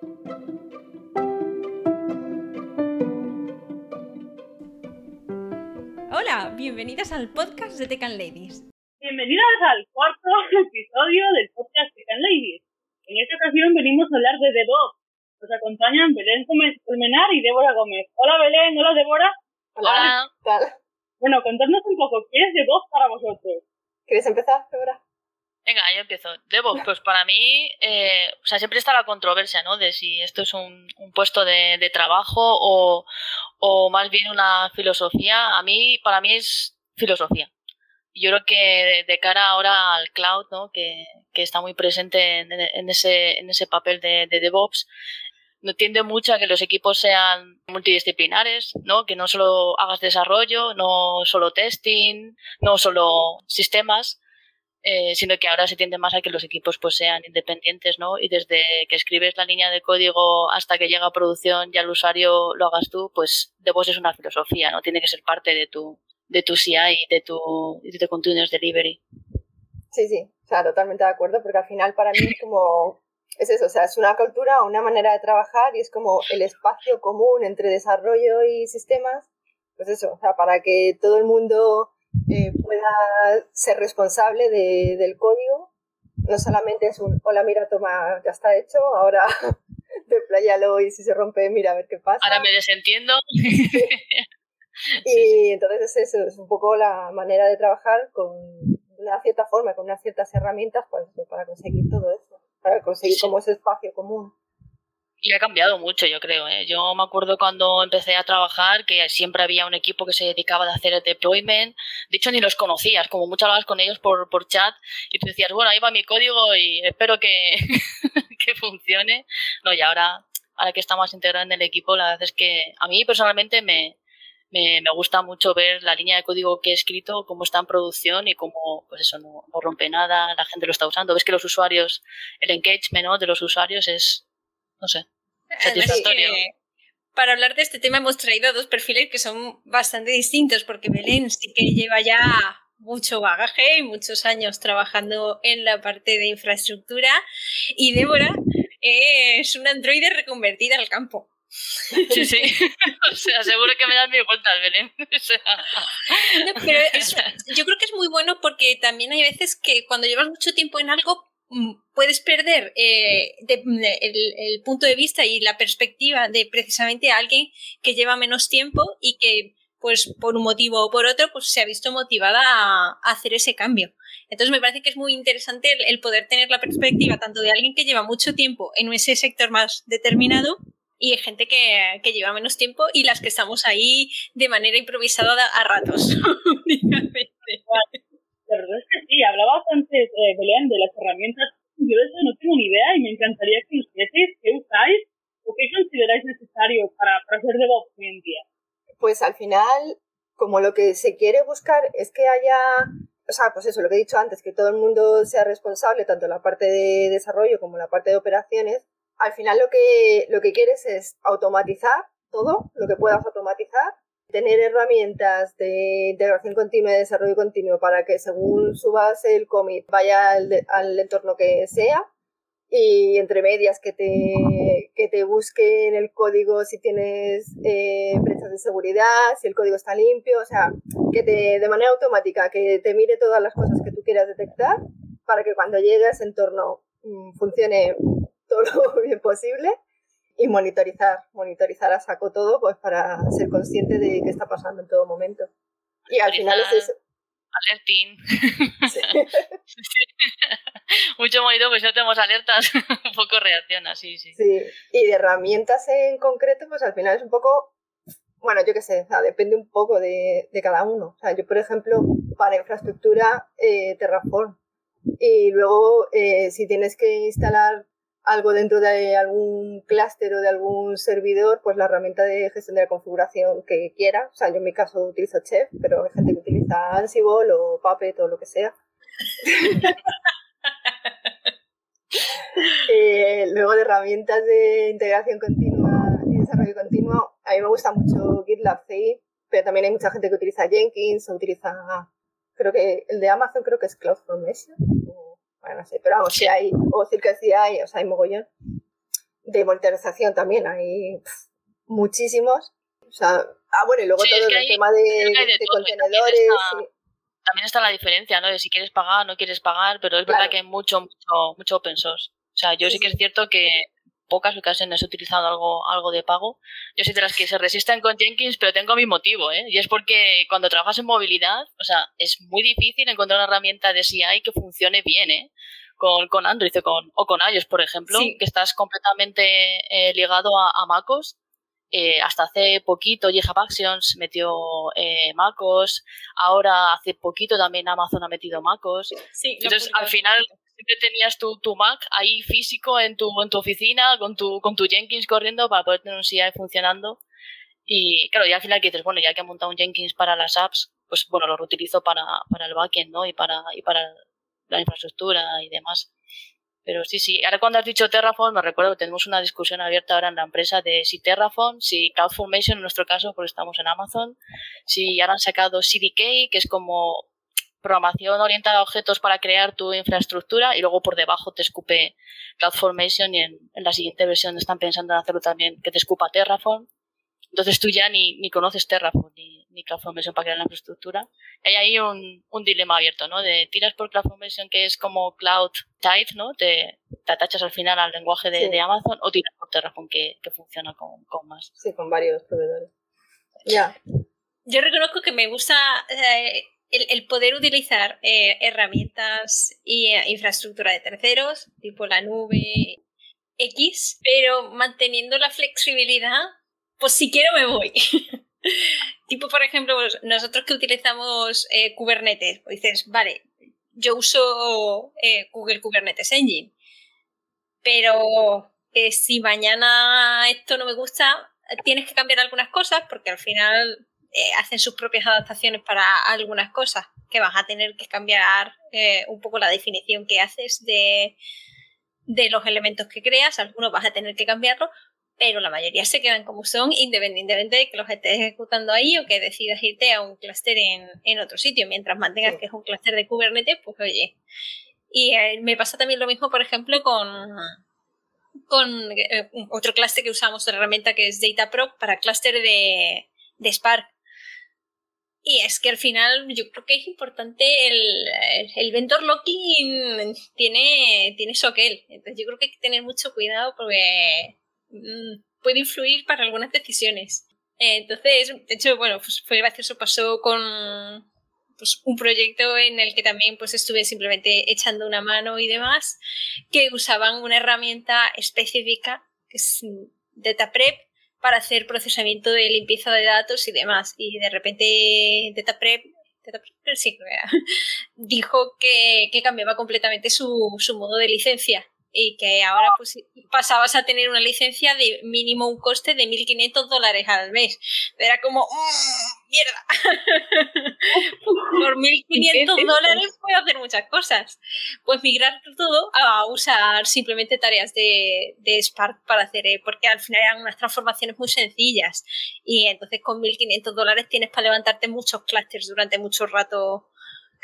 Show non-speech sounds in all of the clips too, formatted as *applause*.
Hola, bienvenidas al podcast de Tecan Ladies. Bienvenidas al cuarto *laughs* episodio del podcast Tecan Ladies. En esta ocasión venimos a hablar de DevOps. Nos acompañan Belén Gómez Colmenar y Débora Gómez. Hola Belén, hola Débora. Hola. Bueno, contadnos un poco, ¿qué es DevOps para vosotros? ¿Quieres empezar, Débora? Venga, yo empiezo. DevOps, pues para mí, eh, o sea, siempre está la controversia, ¿no? De si esto es un, puesto de, trabajo o, o, más bien una filosofía. A mí, para mí es filosofía. Yo creo que de, cara ahora al cloud, ¿no? Que, que está muy presente en, ese, en ese papel de, de DevOps, no tiende mucho a que los equipos sean multidisciplinares, ¿no? Que no solo hagas desarrollo, no solo testing, no solo sistemas, eh, sino que ahora se tiende más a que los equipos pues sean independientes, ¿no? Y desde que escribes la línea de código hasta que llega a producción y al usuario lo hagas tú, pues DevOps es una filosofía, ¿no? Tiene que ser parte de tu, de tu CI, de tu, de tu Continuous Delivery. Sí, sí, o sea, totalmente de acuerdo, porque al final para mí es como, es eso, o sea, es una cultura, una manera de trabajar y es como el espacio común entre desarrollo y sistemas, pues eso, o sea, para que todo el mundo eh, pueda ser responsable de, del código. No solamente es un, hola, mira, toma, ya está hecho, ahora *laughs* depláyalo y si se rompe, mira a ver qué pasa. Ahora me desentiendo. *laughs* y entonces es eso, es un poco la manera de trabajar con una cierta forma, con unas ciertas herramientas pues, para conseguir todo eso, para conseguir como ese espacio común. Y ha cambiado mucho, yo creo. ¿eh? Yo me acuerdo cuando empecé a trabajar que siempre había un equipo que se dedicaba a hacer el deployment. De hecho, ni los conocías, como mucho hablabas con ellos por, por chat y tú decías, bueno, ahí va mi código y espero que, *laughs* que funcione. No, y ahora, ahora que está más integrado en el equipo, la verdad es que a mí personalmente me, me, me, gusta mucho ver la línea de código que he escrito, cómo está en producción y cómo, pues eso, no, rompe nada, la gente lo está usando. Ves que los usuarios, el engagement de los usuarios es no sé, satisfactorio. para hablar de este tema hemos traído dos perfiles que son bastante distintos, porque Belén sí que lleva ya mucho bagaje y muchos años trabajando en la parte de infraestructura y Débora es una androide reconvertida al campo. Sí, sí. *laughs* O sea, seguro que me das mi vuelta, Belén. *laughs* pero *laughs* yo creo que es muy bueno porque también hay veces que cuando llevas mucho tiempo en algo puedes perder eh, el, punto de vista y la perspectiva de precisamente alguien que lleva menos tiempo y que pues por un motivo o por otro pues se ha visto motivada a, hacer ese cambio. Entonces me parece que es muy interesante el, poder tener la perspectiva tanto de alguien que lleva mucho tiempo en ese sector más determinado y gente que, que lleva menos tiempo y las que estamos ahí de manera improvisada a ratos. *laughs* La verdad es que sí, hablabas antes, eh, Belén, de las herramientas. Yo de eso no tengo ni idea y me encantaría que ustedes qué usáis o qué consideráis necesario para, para hacer DevOps hoy en día. Pues al final, como lo que se quiere buscar es que haya, o sea, pues eso, lo que he dicho antes, que todo el mundo sea responsable, tanto la parte de desarrollo como la parte de operaciones, al final lo que, lo que quieres es automatizar todo, lo que puedas automatizar, tener herramientas de integración continua y desarrollo continuo para que según subas el commit vaya al, entorno que sea y entre medias que te, que te busque en el código si tienes eh, brechas de seguridad, si el código está limpio, o sea, que te, de manera automática, que te mire todas las cosas que tú quieras detectar para que cuando llegue a ese entorno mm, funcione *laughs* todo lo bien posible y monitorizar, monitorizar a saco todo pues para ser consciente de qué está pasando en todo momento. Y al final es eso. Alerting. *laughs* *laughs* Mucho monitor, pues no tenemos alertas, *laughs* un poco reacciona, sí, sí. Sí, y de herramientas en concreto, pues al final es un poco, bueno, yo qué sé, depende un poco de, de, cada uno. O sea, yo, por ejemplo, para infraestructura, eh, Terraform. Y luego, eh, si tienes que instalar algo dentro de algún clúster o de algún servidor, pues la herramienta de gestión de la configuración que quiera. O sea, yo en mi caso utilizo Chef, pero hay gente que utiliza Ansible o Puppet o lo que sea. *laughs* Eh, luego de herramientas de integración continua y desarrollo continuo, a mí me gusta mucho GitLab CI, pero también hay mucha gente que utiliza Jenkins o utiliza, creo que el de Amazon creo que es CloudFormation bueno, no sé, pero vamos, si hay, o decir que sí hay, o sea, hay mogollón. de monitorización también, hay muchísimos. O sea, ah, bueno, y luego todo el tema de, contenedores. También está, la diferencia, ¿no? De si quieres pagar o no quieres pagar, pero es verdad que hay mucho, mucho, mucho open source. O sea, yo sí, que es cierto que pocas ocasiones he utilizado algo, algo de pago. Yo soy de las que se resisten con Jenkins, pero tengo mi motivo, ¿eh? Y es porque cuando trabajas en movilidad, o sea, es muy difícil encontrar una herramienta de CI que funcione bien, ¿eh? Con, con Android o con, o con iOS, por ejemplo, que estás completamente eh, ligado a, a MacOS. Eh, hasta hace poquito GitHub Actions metió eh, MacOS, ahora hace poquito también Amazon ha metido MacOS. Entonces, al final, siempre tenías tu, tu Mac ahí físico en tu, en tu oficina con tu, con tu Jenkins corriendo para poder tener un CI funcionando. Y claro, ya al final que dices, bueno, ya que he montado un Jenkins para las apps, pues bueno, lo reutilizo para, para el backend, ¿no? Y para, y para la infraestructura y demás. Pero sí, sí. Ahora cuando has dicho Terraform, me recuerdo que tenemos una discusión abierta ahora en la empresa de si Terraform, si CloudFormation en nuestro caso, porque estamos en Amazon, si ahora han sacado CDK, que es como programación orientada a objetos para crear tu infraestructura y luego por debajo te escupe CloudFormation y en, la siguiente versión están pensando en hacerlo también que te escupa Terraform. Entonces tú ya ni, ni conoces Terraform ni, ni CloudFormation para crear la infraestructura. Hay ahí un, un dilema abierto, ¿no? De tiras por CloudFormation que es como Cloud Type, ¿no? Te, te atachas al final al lenguaje de, de Amazon o tiras por Terraform que, que funciona con, con, más. Sí, con varios proveedores. Ya. Yo reconozco que me gusta eh, el, poder utilizar eh, herramientas eh, infraestructura de terceros, tipo la nube X, pero manteniendo la flexibilidad, pues si quiero me voy. *laughs* tipo, por ejemplo, nosotros que utilizamos eh, Kubernetes, pues dices, vale, yo uso Google Kubernetes Engine, pero si mañana esto no me gusta, tienes que cambiar algunas cosas porque al final eh, hacen sus propias adaptaciones para algunas cosas, que vas a tener que cambiar eh, un poco la definición que haces de, de los elementos que creas, algunos vas a tener que cambiarlo, pero la mayoría se quedan como son, independientemente de que los estés ejecutando ahí o que decidas irte a un clúster en, en, otro sitio. Mientras mantengas que es un clúster de Kubernetes, pues oye. Y eh, me pasa también lo mismo, por ejemplo, con, con otro clúster que usamos de herramienta que es DataProp para clúster de, de Spark. Y es que al final yo creo que es importante el, el vendor locking tiene, tiene su aquel. Entonces yo creo que hay que tener mucho cuidado porque mm, puede influir para algunas decisiones. Entonces, de hecho, bueno, pues fue gracioso, pasó con pues, un proyecto en el que también pues estuve simplemente echando una mano y demás, que usaban una herramienta específica que es DataPrep para hacer procesamiento de limpieza de datos y demás. Y de repente DataPrep, sí, *laughs* dijo que, que cambiaba completamente su, su modo de licencia y que ahora pues pasabas a tener una licencia de mínimo un coste de 1.500 dólares al mes. Era como, mm, ¡mierda! Por 1.500 dólares puedo hacer muchas cosas. Pues migrar todo a usar simplemente tareas de, de Spark para hacer, eh, porque al final eran unas transformaciones muy sencillas. Y entonces con 1.500 dólares tienes para levantarte muchos clusters durante mucho rato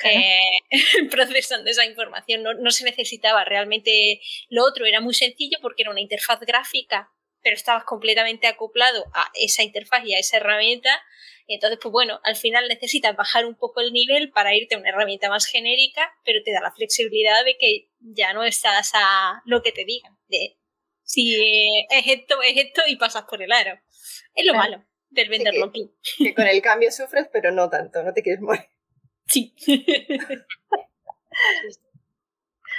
eh, *laughs* procesando esa información. No, no, se necesitaba realmente lo otro, era muy sencillo porque era una interfaz gráfica, pero estabas completamente acoplado a esa interfaz y a esa herramienta. Entonces, pues bueno, al final necesitas bajar un poco el nivel para irte a una herramienta más genérica, pero te da la flexibilidad de que ya no estás a lo que te digan. De si es esto, es esto y pasas por el aro. Es lo malo del venderlo aquí. que con el cambio sufres, pero no tanto, no te quieres morir. Sí.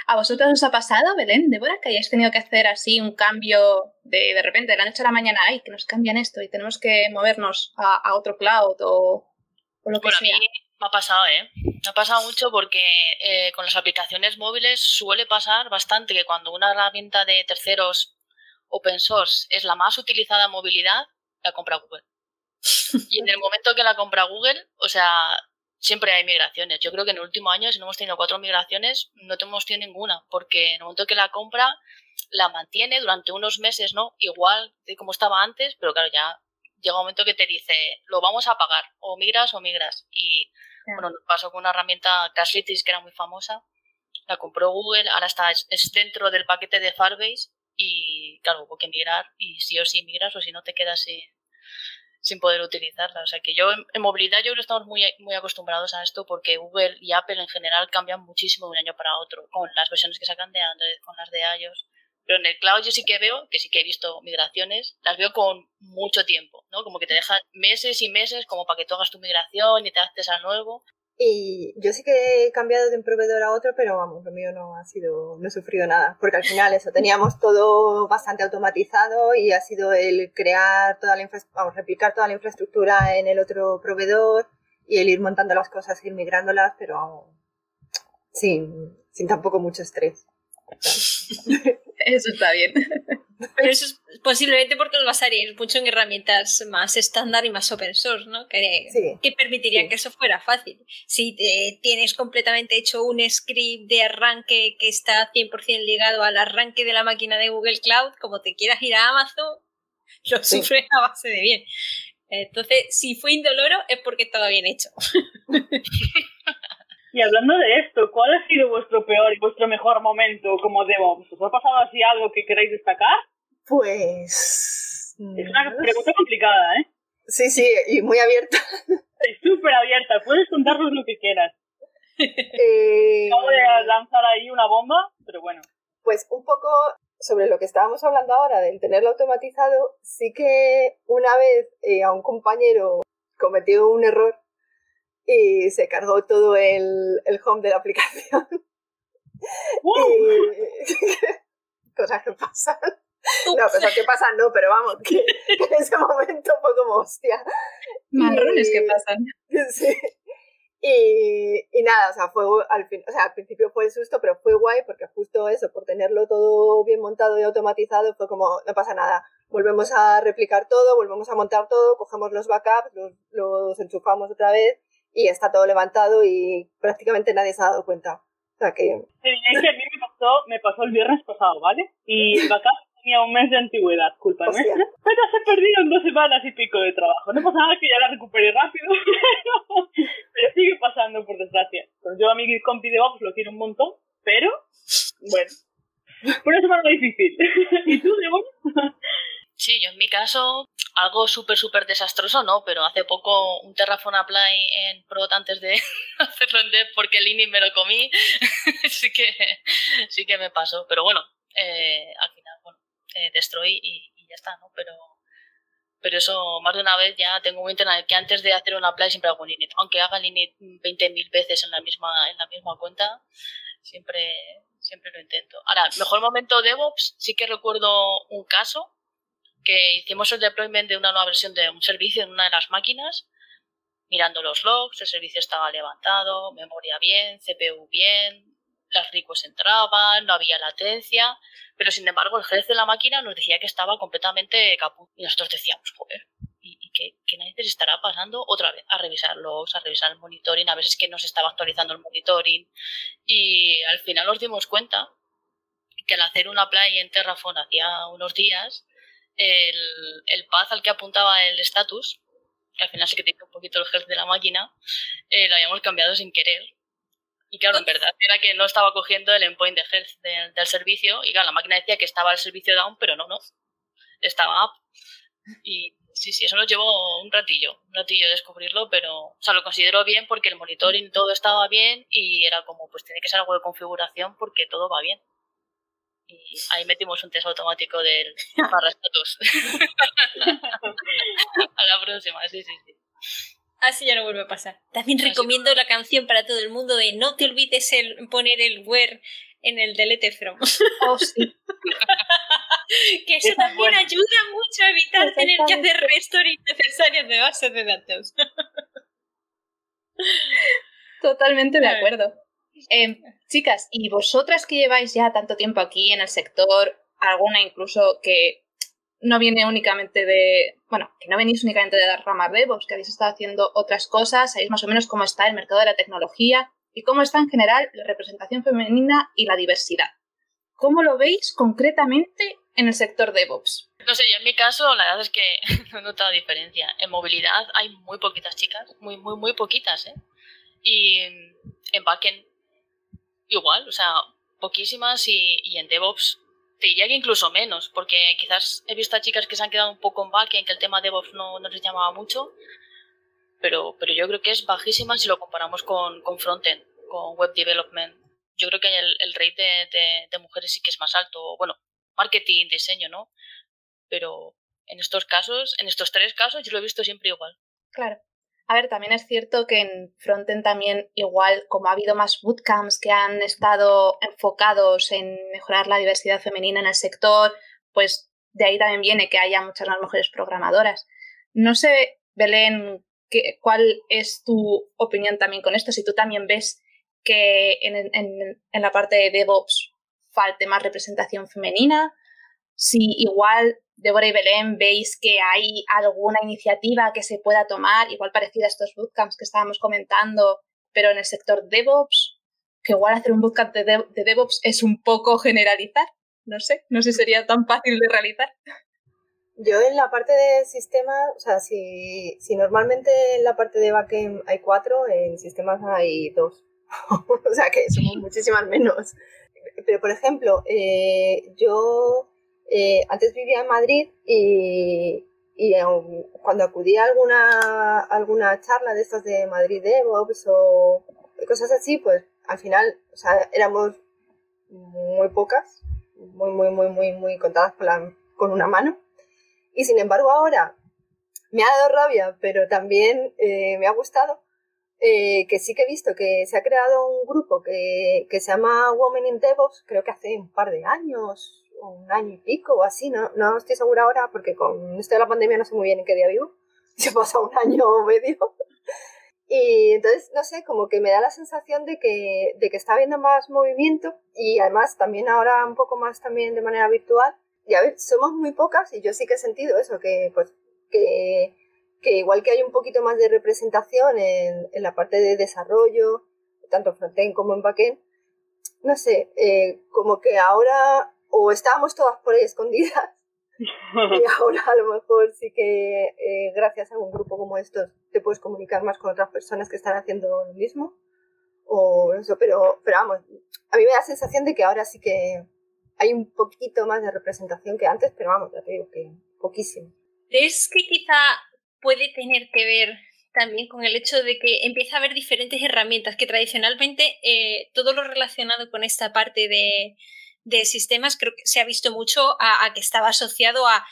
¿A vosotros os ha pasado, Belén, Débora, que hayáis tenido que hacer así un cambio de, de repente, de la noche a la mañana, ay, que nos cambian esto y tenemos que movernos a, otro cloud o, lo que bueno, sea? A mí me ha pasado, ¿eh? Me ha pasado mucho porque eh, con las aplicaciones móviles suele pasar bastante que cuando una herramienta de terceros open source es la más utilizada en movilidad, la compra Google. y en el momento que la compra Google, o sea, siempre hay migraciones. Yo creo que en el último año, si no hemos tenido cuatro migraciones, no hemos tenido ninguna, porque en el momento que la compra, la mantiene durante unos meses, ¿no? Igual de como estaba antes, pero claro, ya llega un momento que te dice, lo vamos a pagar, o migras o migras. Y bueno, nos pasó con una herramienta Caslitis que era muy famosa, la compró Google, ahora está es dentro del paquete de Firebase y claro, hubo que migrar y sí o sí migras o si no te quedas sin, sin poder utilizarla. O sea que yo en, movilidad yo creo que estamos muy, muy acostumbrados a esto porque Google y Apple en general cambian muchísimo de un año para otro con las versiones que sacan de Android, con las de iOS. Pero en el cloud yo sí que veo, que sí que he visto migraciones, las veo con mucho tiempo, ¿no? Como que te dejan meses y meses como para que tú hagas tu migración y te haces al nuevo. Y yo sí que he cambiado de un proveedor a otro, pero vamos, lo mío no ha sido, no he sufrido nada, porque al final eso, teníamos todo bastante automatizado y ha sido el crear toda la vamos, replicar toda la infraestructura en el otro proveedor y el ir montando las cosas, ir migrándolas, pero sin, sin tampoco mucho estrés. *laughs* Eso está bien. Pero eso es posiblemente porque lo basaríais mucho en herramientas más estándar y más open source, ¿no? Que, que permitirían que eso fuera fácil. Si tienes completamente hecho un script de arranque que está 100% ligado al arranque de la máquina de Google Cloud, como te quieras ir a Amazon, *laughs* lo sufres a base de bien. Entonces, si fue indoloro es porque estaba bien hecho. *laughs* Y hablando de esto, ¿cuál ha sido vuestro peor y vuestro mejor momento como DevOps? ¿Os ha pasado así algo que queráis destacar? Pues... Es una pregunta complicada, ¿eh? Sí, sí, y muy abierta. *laughs* Súper abierta, puedes contarnos lo que quieras. Eh... Acabo de lanzar ahí una bomba, pero bueno. Pues un poco sobre lo que estábamos hablando ahora, del tenerlo automatizado, sí que una vez eh, a un compañero cometió un error y se cargó todo el, el home de la aplicación. *laughs* *laughs* cosas que pasan. No, cosas que pasan no, pero vamos, *laughs* que, en ese momento fue como hostia. Marrones que pasan. Sí. Y, y, nada, o sea, fue al fin, o sea, al principio fue el susto, pero fue guay porque justo eso, por tenerlo todo bien montado y automatizado, fue como, no pasa nada, volvemos a replicar todo, volvemos a montar todo, cogemos los backups, los, los enchufamos otra vez y está todo levantado y prácticamente nadie se ha dado cuenta. O sea que... Es que a mí me pasó, me pasó el viernes pasado, ¿vale? Y el backup tenía un mes de antigüedad, culpa nuestra. Pero se perdieron dos semanas y pico de trabajo. No pasa nada que ya la recuperé rápido, *laughs* pero sigue pasando, por desgracia. Entonces, yo a mi compi de Ops lo quiero un montón, pero bueno, por eso es difícil. *laughs* ¿Y tú, Diego? Sí, yo en mi caso, algo súper, súper desastroso, no, pero hace poco un Terraform Apply en Prot antes de *laughs* hacerlo en Dev porque ini me lo comí, *laughs* sí, que, sí que me pasó. Pero bueno, eh, al final, bueno, eh, destroy y, ya está, ¿no? Pero, pero eso, más de una vez ya tengo muy entrenado que antes de hacer un apply siempre hago un init. Aunque haga el init 20.000 veces en la misma, en la misma cuenta, siempre, siempre lo intento. Ahora, mejor momento DevOps, sí que recuerdo un caso que hicimos el deployment de una nueva versión de un servicio en una de las máquinas, mirando los logs, el servicio estaba levantado, memoria bien, CPU bien, las requests entraban, no había latencia, pero sin embargo el jefe de la máquina nos decía que estaba completamente caput. Y nosotros decíamos, joder, ¿y, y qué, qué narices estará pasando? Otra vez, a revisar logs, a revisar el monitoring, a veces que no se estaba actualizando el monitoring. Y al final nos dimos cuenta que al hacer una play en Terraform hacía unos días, el, el path al que apuntaba el status, que al final se que un poquito el health de la máquina, eh, lo habíamos cambiado sin querer. Y claro, en verdad era que no estaba cogiendo el endpoint de health del servicio. Y claro, la máquina decía que estaba el servicio down, pero no, no. Estaba up. Y sí, sí, eso nos llevó un ratillo, un ratillo descubrirlo, pero, o sea, lo considero bien porque el monitoring todo estaba bien y era como, pues tiene que ser algo de configuración porque todo va bien y ahí metimos un test automático del barra status. *laughs* a la próxima, sí, sí, sí. Así ya no vuelve a pasar. También recomiendo la canción para todo el mundo de no te olvides el poner el where en el delete from. Oh, sí. *laughs* que eso también ayuda mucho a evitar tener que hacer restore innecesarios de bases de datos. Totalmente de acuerdo. Eh, chicas, ¿y vosotras que lleváis ya tanto tiempo aquí en el sector, alguna incluso que no viene únicamente de, bueno, que no venís únicamente de dar rama DevOps, que habéis estado haciendo otras cosas, sabéis más o menos cómo está el mercado de la tecnología y cómo está en general la representación femenina y la diversidad. ¿Cómo lo veis concretamente en el sector DevOps? No sé, yo en mi caso la verdad es que *laughs* no he notado diferencia. En movilidad hay muy poquitas chicas, muy, muy, muy poquitas, ¿eh? Y en backend igual, o sea, poquísimas y, y en DevOps te diría que incluso menos, porque quizás he visto a chicas que se han quedado un poco en back en que el tema de DevOps no, no les llamaba mucho, pero, pero yo creo que es bajísima si lo comparamos con, con frontend, con web development. Yo creo que el, el rate de, de, mujeres sí que es más alto. Bueno, marketing, diseño, ¿no? Pero en estos casos, en estos tres casos, yo lo he visto siempre igual. Claro. A ver, también es cierto que en Frontend también igual, como ha habido más bootcamps que han estado enfocados en mejorar la diversidad femenina en el sector, pues de ahí también viene que haya muchas más mujeres programadoras. No sé, Belén, qué, cuál es tu opinión también con esto, si tú también ves que en, en, en la parte de DevOps falte más representación femenina, si igual Débora y Belén, veis que hay alguna iniciativa que se pueda tomar, igual parecida a estos bootcamps que estábamos comentando, pero en el sector DevOps, que igual hacer un bootcamp de, de DevOps es un poco generalizar, no sé, no sé si sería tan fácil de realizar. Yo en la parte de sistemas, o sea, si, si normalmente en la parte de backend hay cuatro, en sistemas hay dos. *laughs* o sea que somos muchísimas menos. Pero, por ejemplo, eh, yo eh, antes vivía en Madrid y, y cuando acudía a alguna, alguna charla de estas de Madrid DevOps o cosas así, pues al final, o sea, éramos muy pocas, muy, muy, muy, muy, muy contadas con, la, con una mano. Y sin embargo ahora me ha dado rabia, pero también eh, me ha gustado, eh, que sí que he visto que se ha creado un grupo que, que se llama Women in DevOps, creo que hace un par de años, un año y pico o así, no, no estoy segura ahora porque con esto de la pandemia no sé muy bien en qué día vivo, *laughs* se pasa un año o medio. *laughs* Y entonces, no sé, como que me da la sensación de que, de que está habiendo más movimiento y además también ahora un poco más también de manera virtual. Y a ver, somos muy pocas y yo sí que he sentido eso, que pues que, que igual que hay un poquito más de representación en, en la parte de desarrollo, tanto en frontend como en backend, no sé, eh, como que ahora o estábamos todas por ahí escondidas *laughs* y ahora a lo mejor sí que eh, gracias a un grupo como estos te puedes comunicar más con otras personas que están haciendo lo mismo o eso, pero, pero vamos, a mí me da la sensación de que ahora sí que hay un poquito más de representación que antes, pero vamos, ya te digo que poquísimo. ¿Crees que quizá puede tener que ver también con el hecho de que empieza a haber diferentes herramientas que tradicionalmente eh, todo lo relacionado con esta parte de, de sistemas creo que se ha visto mucho a, que estaba asociado a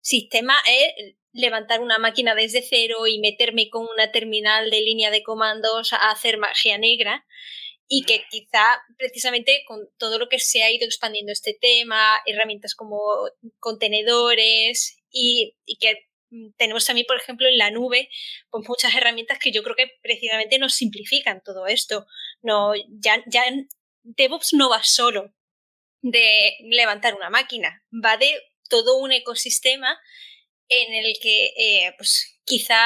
sistema eh, levantar una máquina desde cero y meterme con una terminal de línea de comandos a hacer magia negra. Y que quizá precisamente con todo lo que se ha ido expandiendo este tema, herramientas como contenedores y, y que tenemos también, por ejemplo, en la nube, pues muchas herramientas que yo creo que precisamente nos simplifican todo esto. No, ya, ya DevOps no va solo de levantar una máquina, va de todo un ecosistema en el que eh, pues quizá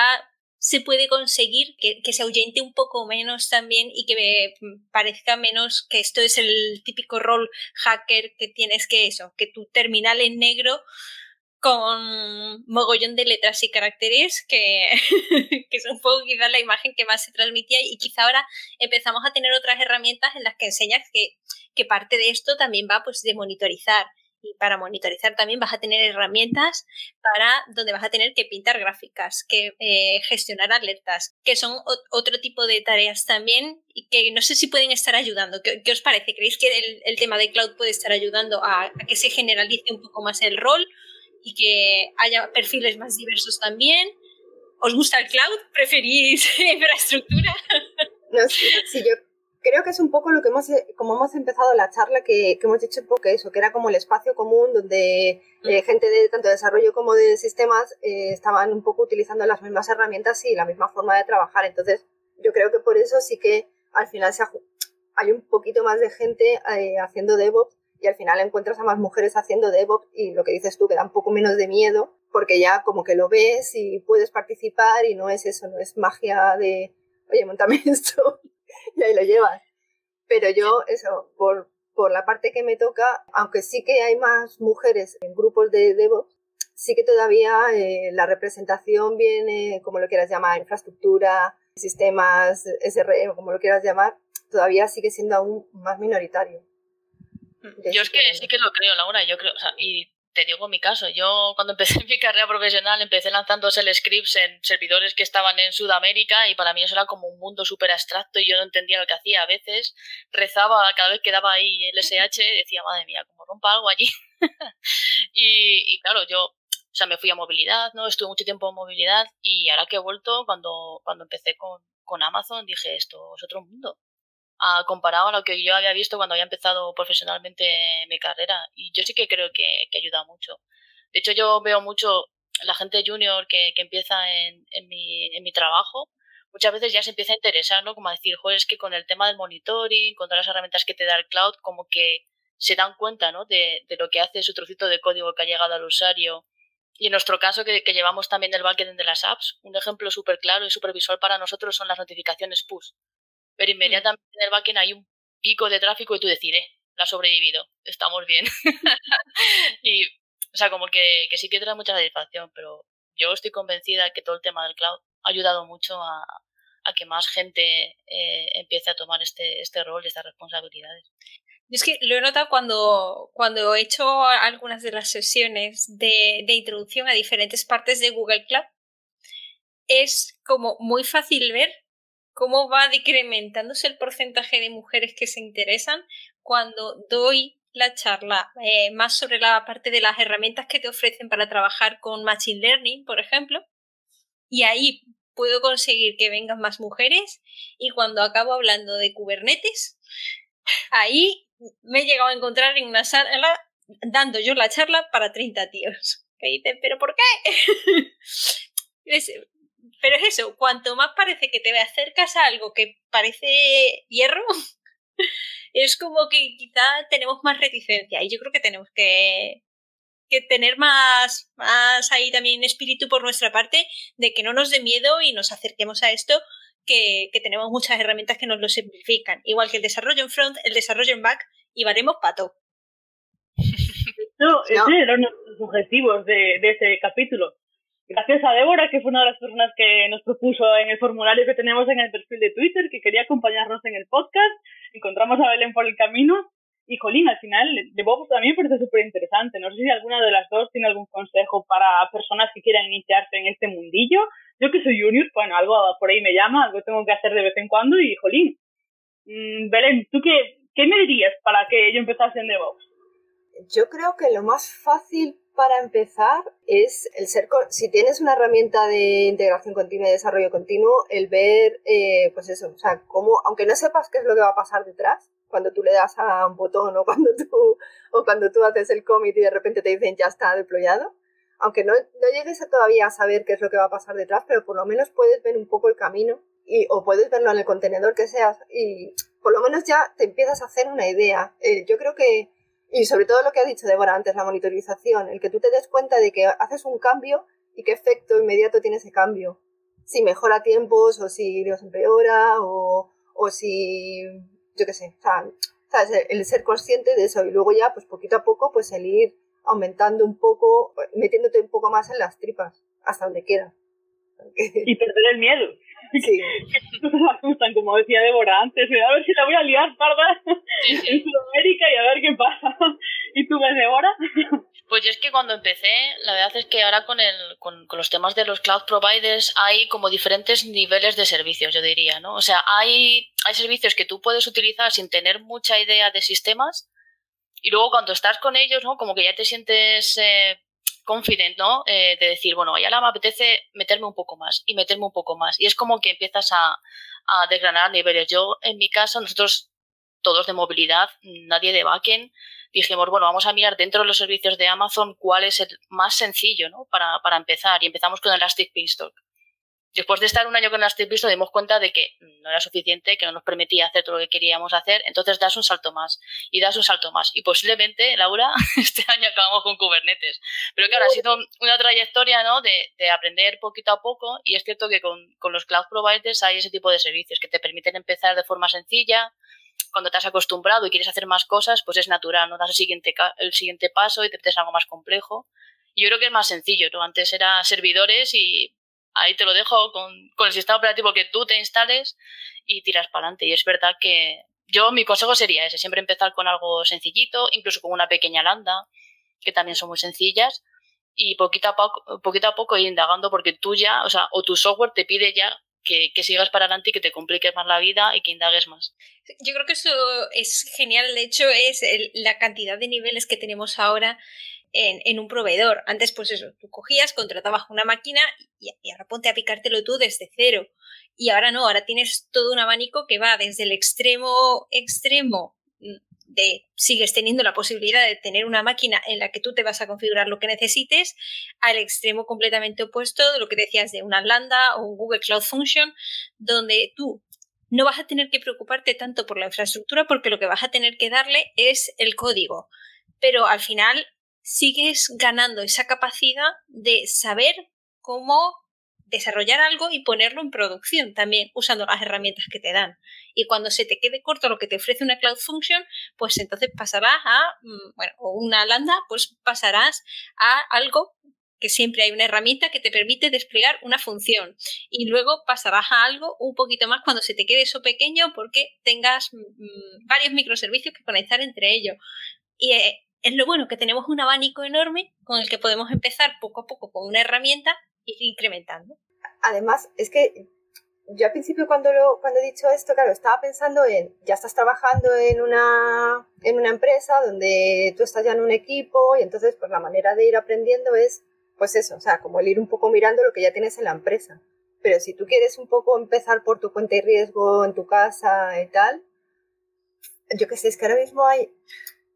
se puede conseguir que, que, se ahuyente un poco menos también y que parezca menos que esto es el típico rol hacker que tienes que eso, que tu terminal en negro con mogollón de letras y caracteres que, *laughs* que son un poco quizás la imagen que más se transmitía y quizá ahora empezamos a tener otras herramientas en las que enseñas que, que parte de esto también va pues de monitorizar y para monitorizar también vas a tener herramientas para donde vas a tener que pintar gráficas, que eh, gestionar alertas, que son otro tipo de tareas también y que no sé si pueden estar ayudando. ¿Qué, qué os parece? ¿Creéis que el, el, tema de cloud puede estar ayudando a que se generalice un poco más el rol? Y que haya perfiles más diversos también. ¿Os gusta el cloud? ¿Preferís *laughs* infraestructura? No, sí, sí, yo creo que es un poco lo que hemos, como hemos empezado la charla, que, que hemos dicho un poco eso, que era como el espacio común donde eh, gente de tanto de desarrollo como de sistemas eh, estaban un poco utilizando las mismas herramientas y la misma forma de trabajar. Entonces, yo creo que por eso sí que al final se hay un poquito más de gente eh, haciendo DevOps y al final encuentras a más mujeres haciendo DevOps y lo que dices tú que da un poco menos de miedo porque ya como que lo ves y puedes participar y no es eso, no es magia de, oye, montame *laughs* esto y ahí lo llevas. Pero yo, eso, por, por la parte que me toca, aunque sí que hay más mujeres en grupos de DevOps, sí que todavía eh, la representación viene, como lo quieras llamar, infraestructura, sistemas SRE como lo quieras llamar, todavía sigue siendo aún más minoritario. Yo es que sí que lo creo, Laura, yo creo, o sea, y te digo mi caso, yo cuando empecé *laughs* mi carrera profesional empecé lanzando el scripts en servidores que estaban en Sudamérica y para mí eso era como un mundo súper abstracto y yo no entendía lo que hacía. A veces rezaba cada vez que daba ahí el SH, decía, madre mía, como rompa algo allí. *laughs* y, y, claro, yo, o sea, me fui a movilidad, ¿no? Estuve mucho tiempo en movilidad y ahora que he vuelto, cuando, cuando empecé con, con Amazon, dije, esto es otro mundo comparado a lo que yo había visto cuando había empezado profesionalmente mi carrera. Y yo sí que creo que, ayuda mucho. De hecho, yo veo mucho la gente junior que, que empieza en, en, mi, en mi trabajo, muchas veces ya se empieza a interesar, ¿no? Como a decir, joder, es que con el tema del monitoring, con todas las herramientas que te da el cloud, como que se dan cuenta, ¿no? De, de lo que hace su trocito de código que ha llegado al usuario. Y en nuestro caso, que, que llevamos también el backend de las apps, un ejemplo súper claro y súper visual para nosotros son las notificaciones push pero mm. inmediatamente en el backend hay un pico de tráfico y tú decir, eh, la ha sobrevivido, estamos bien. *laughs* y, o sea, como que, que sí que trae mucha satisfacción, pero yo estoy convencida que todo el tema del cloud ha ayudado mucho a, a que más gente eh, empiece a tomar este, este rol y estas responsabilidades. es que lo he notado cuando, cuando he hecho algunas de las sesiones de, de introducción a diferentes partes de Google Cloud. Es como muy fácil ver cómo va decrementándose el porcentaje de mujeres que se interesan cuando doy la charla eh, más sobre la parte de las herramientas que te ofrecen para trabajar con Machine Learning, por ejemplo, y ahí puedo conseguir que vengan más mujeres y cuando acabo hablando de Kubernetes, ahí me he llegado a encontrar en una sala dando yo la charla para 30 tíos. Que dicen, ¿pero por qué? *laughs* Pero es eso, cuanto más parece que te acercas a algo que parece hierro, *laughs* es como que quizá tenemos más reticencia. Y yo creo que tenemos que, que tener más, más ahí también espíritu por nuestra parte de que no nos dé miedo y nos acerquemos a esto, que, que tenemos muchas herramientas que nos lo simplifican. Igual que el desarrollo en front, el desarrollo en back, y varemos pato. No, *laughs* esos eran los objetivos de, de ese capítulo gracias a Débora, que fue una de las personas que nos propuso en el formulario que tenemos en el perfil de Twitter, que quería acompañarnos en el podcast. Encontramos a Belén por el camino. Y Jolín, al final, de Bob también parece súper interesante. No sé si alguna de las dos tiene algún consejo para personas que quieran iniciarse en este mundillo. Yo que soy junior, bueno, algo por ahí me llama, algo tengo que hacer de vez en cuando. Y Jolín, mmm, Belén, ¿tú qué, qué me dirías para que yo empezase en DevOps? Yo creo que lo más fácil para empezar es el ser, si tienes una herramienta de integración continua y desarrollo continuo, el ver, eh, pues eso, o sea, cómo, aunque no sepas qué es lo que va a pasar detrás, cuando tú le das a un botón o cuando tú, o cuando tú haces el commit y de repente te dicen ya está deployado, aunque no, no llegues todavía a saber qué es lo que va a pasar detrás, pero por lo menos puedes ver un poco el camino y, o puedes verlo en el contenedor que seas y por lo menos ya te empiezas a hacer una idea. Eh, yo creo que y sobre todo lo que ha dicho Débora antes, la monitorización, el que tú te des cuenta de que haces un cambio y qué efecto inmediato tiene ese cambio. Si mejora tiempos o si los empeora o, o si, yo qué sé, o sea, el ser consciente de eso y luego ya, pues poquito a poco, pues el ir aumentando un poco, metiéndote un poco más en las tripas, hasta donde quiera. Y perder el miedo. Sí. *laughs* asustan, como decía Débora antes, a ver si la voy a liar parda en Sudamérica y a ver qué pasa. *laughs* ¿Y tú ves Débora? *laughs* Pues yo es que cuando empecé, la verdad es que ahora con, el, con, con, los temas de los cloud providers hay como diferentes niveles de servicios, yo diría, ¿no? O sea, hay, hay servicios que tú puedes utilizar sin tener mucha idea de sistemas y luego cuando estás con ellos, ¿no? Como que ya te sientes eh, confident, ¿no? Eh, de decir, bueno, ya me apetece meterme un poco más y meterme un poco más. Y es como que empiezas a, a desgranar niveles. Yo, en mi caso, nosotros todos de movilidad, nadie de backend, dijimos, bueno, vamos a mirar dentro de los servicios de Amazon cuál es el más sencillo, ¿no? Para, para empezar. Y empezamos con Elastic Beanstalk. Después de estar un año con las nos dimos cuenta de que no era suficiente, que no nos permitía hacer todo lo que queríamos hacer, entonces das un salto más y das un salto más. Y posiblemente, Laura, *laughs* este año acabamos con Kubernetes. Pero claro, ha sido una trayectoria ¿no? de, de aprender poquito a poco y es cierto que con, con los cloud providers hay ese tipo de servicios que te permiten empezar de forma sencilla, cuando te has acostumbrado y quieres hacer más cosas, pues es natural, ¿no? Das el siguiente, el siguiente paso y te metes algo más complejo. Yo creo que es más sencillo, ¿no? Antes era servidores y ahí te lo dejo con, el sistema operativo que tú te instales y tiras para adelante. Y es verdad que yo mi consejo sería ese, siempre empezar con algo sencillito, incluso con una pequeña lambda, que también son muy sencillas, y poquito a poco, poquito a poco ir indagando porque tú ya, o sea, o tu software te pide ya que, sigas para adelante y que te compliques más la vida y que indagues más. Yo creo que eso es genial. De hecho, es la cantidad de niveles que tenemos ahora en, un proveedor. Antes, pues eso, tú cogías, contratabas una máquina y, y, ahora ponte a picártelo tú desde cero. Y ahora no, ahora tienes todo un abanico que va desde el extremo extremo de sigues teniendo la posibilidad de tener una máquina en la que tú te vas a configurar lo que necesites, al extremo completamente opuesto de lo que decías de una Lambda o un Google Cloud Function, donde tú no vas a tener que preocuparte tanto por la infraestructura porque lo que vas a tener que darle es el código. Pero al final sigues ganando esa capacidad de saber cómo desarrollar algo y ponerlo en producción también usando las herramientas que te dan. Y cuando se te quede corto lo que te ofrece una Cloud Function, pues entonces pasarás a, mm, bueno, o una Lambda, pues pasarás a algo que siempre hay una herramienta que te permite desplegar una función. Y luego pasarás a algo un poquito más cuando se te quede eso pequeño porque tengas mm, varios microservicios que conectar entre ellos. Y eh, es lo bueno que tenemos un abanico enorme con el que podemos empezar poco a poco con una herramienta ir incrementando. Además, es que yo al principio cuando, lo, cuando he dicho esto, claro, estaba pensando en, ya estás trabajando en una, en una empresa donde tú estás ya en un equipo y entonces pues la manera de ir aprendiendo es pues eso, o sea, como el ir un poco mirando lo que ya tienes en la empresa. Pero si tú quieres un poco empezar por tu cuenta y riesgo en tu casa y tal, yo qué sé, es que ahora mismo hay,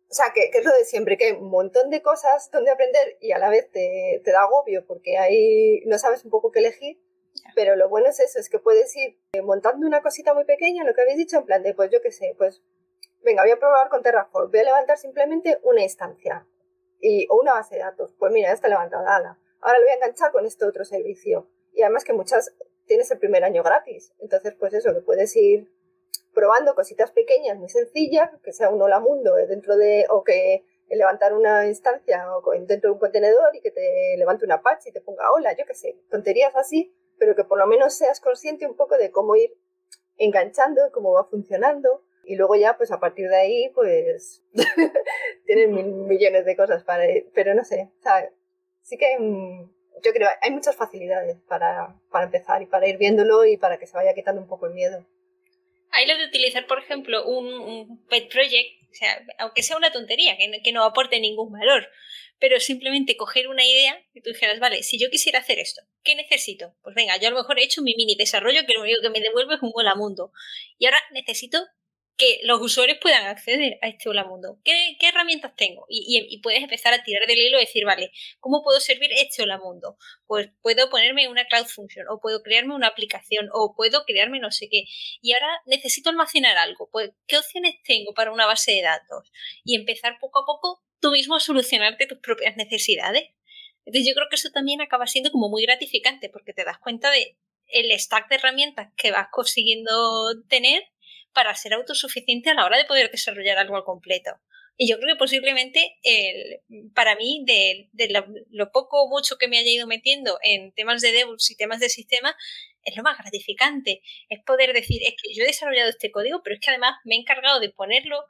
o sea, que, es lo de siempre, que hay un montón de cosas donde aprender y a la vez te, te da agobio porque ahí no sabes un poco qué elegir. Pero lo bueno es eso, es que puedes ir montando una cosita muy pequeña, lo que habéis dicho, en plan de, pues yo qué sé, pues venga, voy a probar con Terraform, voy a levantar simplemente una instancia y, o una base de datos. Pues mira, está levantada, ala. Ahora lo voy a enganchar con este otro servicio. Y además que muchas tienes el primer año gratis. Entonces, pues eso, que puedes ir probando cositas pequeñas, muy sencillas, que sea un hola mundo dentro de, o que levantar una instancia o dentro de un contenedor y que te levante una patch y te ponga hola, yo qué sé, tonterías así, pero que por lo menos seas consciente un poco de cómo ir enganchando, cómo va funcionando. Y luego ya, pues a partir de ahí, pues *laughs* tienen mil millones de cosas para... Pero no sé, sí que hay, yo creo, hay muchas facilidades para, para empezar y para ir viéndolo y para que se vaya quitando un poco el miedo. Ahí lo de utilizar, por ejemplo, un, pet project, o sea, aunque sea una tontería, que no, que no aporte ningún valor, pero simplemente coger una idea y tú dijeras, vale, si yo quisiera hacer esto, ¿qué necesito? Pues venga, yo a lo mejor he hecho mi mini desarrollo que lo único que me devuelve es un hola mundo. Y ahora necesito que los usuarios puedan acceder a este Hola Mundo. ¿Qué, herramientas tengo? Y, puedes empezar a tirar del hilo y decir, vale, ¿cómo puedo servir este Hola Mundo? Pues puedo ponerme una Cloud Function, o puedo crearme una aplicación, o puedo crearme no sé qué. Y ahora necesito almacenar algo. Pues, ¿qué opciones tengo para una base de datos? Y empezar poco a poco tú mismo a solucionarte tus propias necesidades. Entonces yo creo que eso también acaba siendo como muy gratificante porque te das cuenta de el stack de herramientas que vas consiguiendo tener para ser autosuficiente a la hora de poder desarrollar algo al completo. Y yo creo que posiblemente el, para mí, de, lo, poco o mucho que me haya ido metiendo en temas de DevOps y temas de sistema, es lo más gratificante. Es poder decir, es que yo he desarrollado este código, pero es que además me he encargado de ponerlo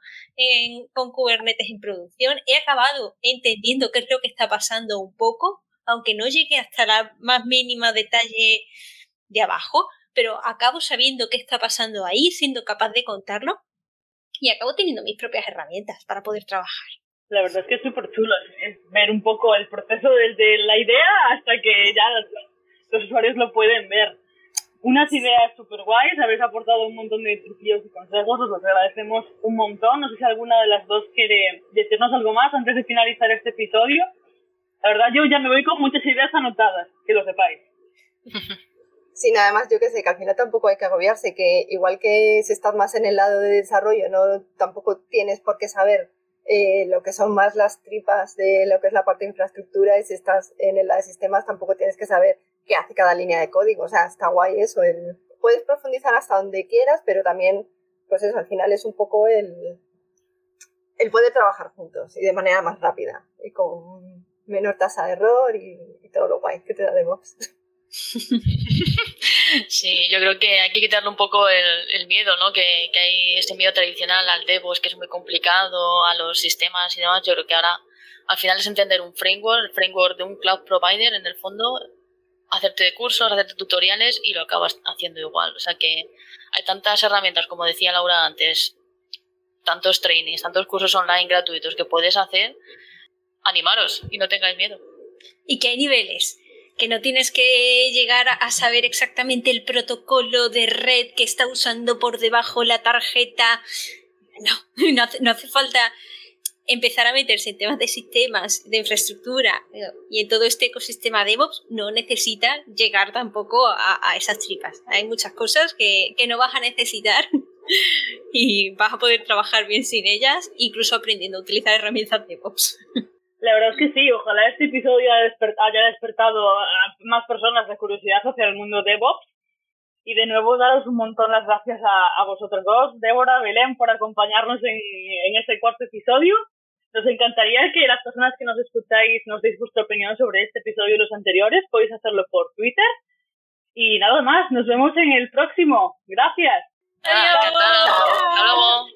con Kubernetes en producción. He acabado entendiendo qué es lo que está pasando un poco, aunque no llegue hasta la más mínima detalle de abajo, pero acabo sabiendo qué está pasando ahí, siendo capaz de contarlo y acabo teniendo mis propias herramientas para poder trabajar. La verdad es que es súper chulo ver un poco el proceso desde la idea hasta que ya los, usuarios lo pueden ver. Unas ideas súper guays, habéis aportado un montón de truquillos y consejos, os los agradecemos un montón. No sé si alguna de las dos quiere decirnos algo más antes de finalizar este episodio. La verdad yo ya me voy con muchas ideas anotadas, que lo sepáis. *laughs* Sí, nada más yo que sé, que al final tampoco hay que agobiarse, que igual que si estás más en el lado de desarrollo, no tampoco tienes por qué saber eh, lo que son más las tripas de lo que es la parte de infraestructura y si estás en el lado de sistemas tampoco tienes que saber qué hace cada línea de código. O sea, está guay eso. El, puedes profundizar hasta donde quieras, pero también, pues eso, al final es un poco el, el poder trabajar juntos y de manera más rápida y con menor tasa de error y, todo lo guay que te da DevOps. *laughs* *laughs* Sí, yo creo que hay que quitarle un poco el, miedo, ¿no? Que, que, hay este miedo tradicional al DevOps, que es muy complicado, a los sistemas y demás. Yo creo que ahora al final es entender un framework, el framework de un cloud provider en el fondo, hacerte cursos, hacerte tutoriales y lo acabas haciendo igual. O sea que hay tantas herramientas, como decía Laura antes, tantos trainings, tantos cursos online gratuitos que puedes hacer, animaros y no tengáis miedo. Y que hay niveles que no tienes que llegar a saber exactamente el protocolo de red que está usando por debajo la tarjeta. No, *laughs* no hace, no hace falta empezar a meterse en temas de sistemas, de infraestructura y en todo este ecosistema DevOps, no necesita llegar tampoco a, esas tripas. Hay muchas cosas que, que, no vas a necesitar *laughs* y vas a poder trabajar bien sin ellas, incluso aprendiendo a utilizar herramientas DevOps. *laughs* La verdad es que sí, ojalá este episodio haya despertado a más personas de curiosidad hacia el mundo DevOps. Y de nuevo daros un montón las gracias a, vosotros dos, Débora, Belén, por acompañarnos en, en este cuarto episodio. Nos encantaría que las personas que nos escucháis nos deis vuestra opinión sobre este episodio y los anteriores. Podéis hacerlo por Twitter. Y nada más, nos vemos en el próximo. Gracias. Adiós.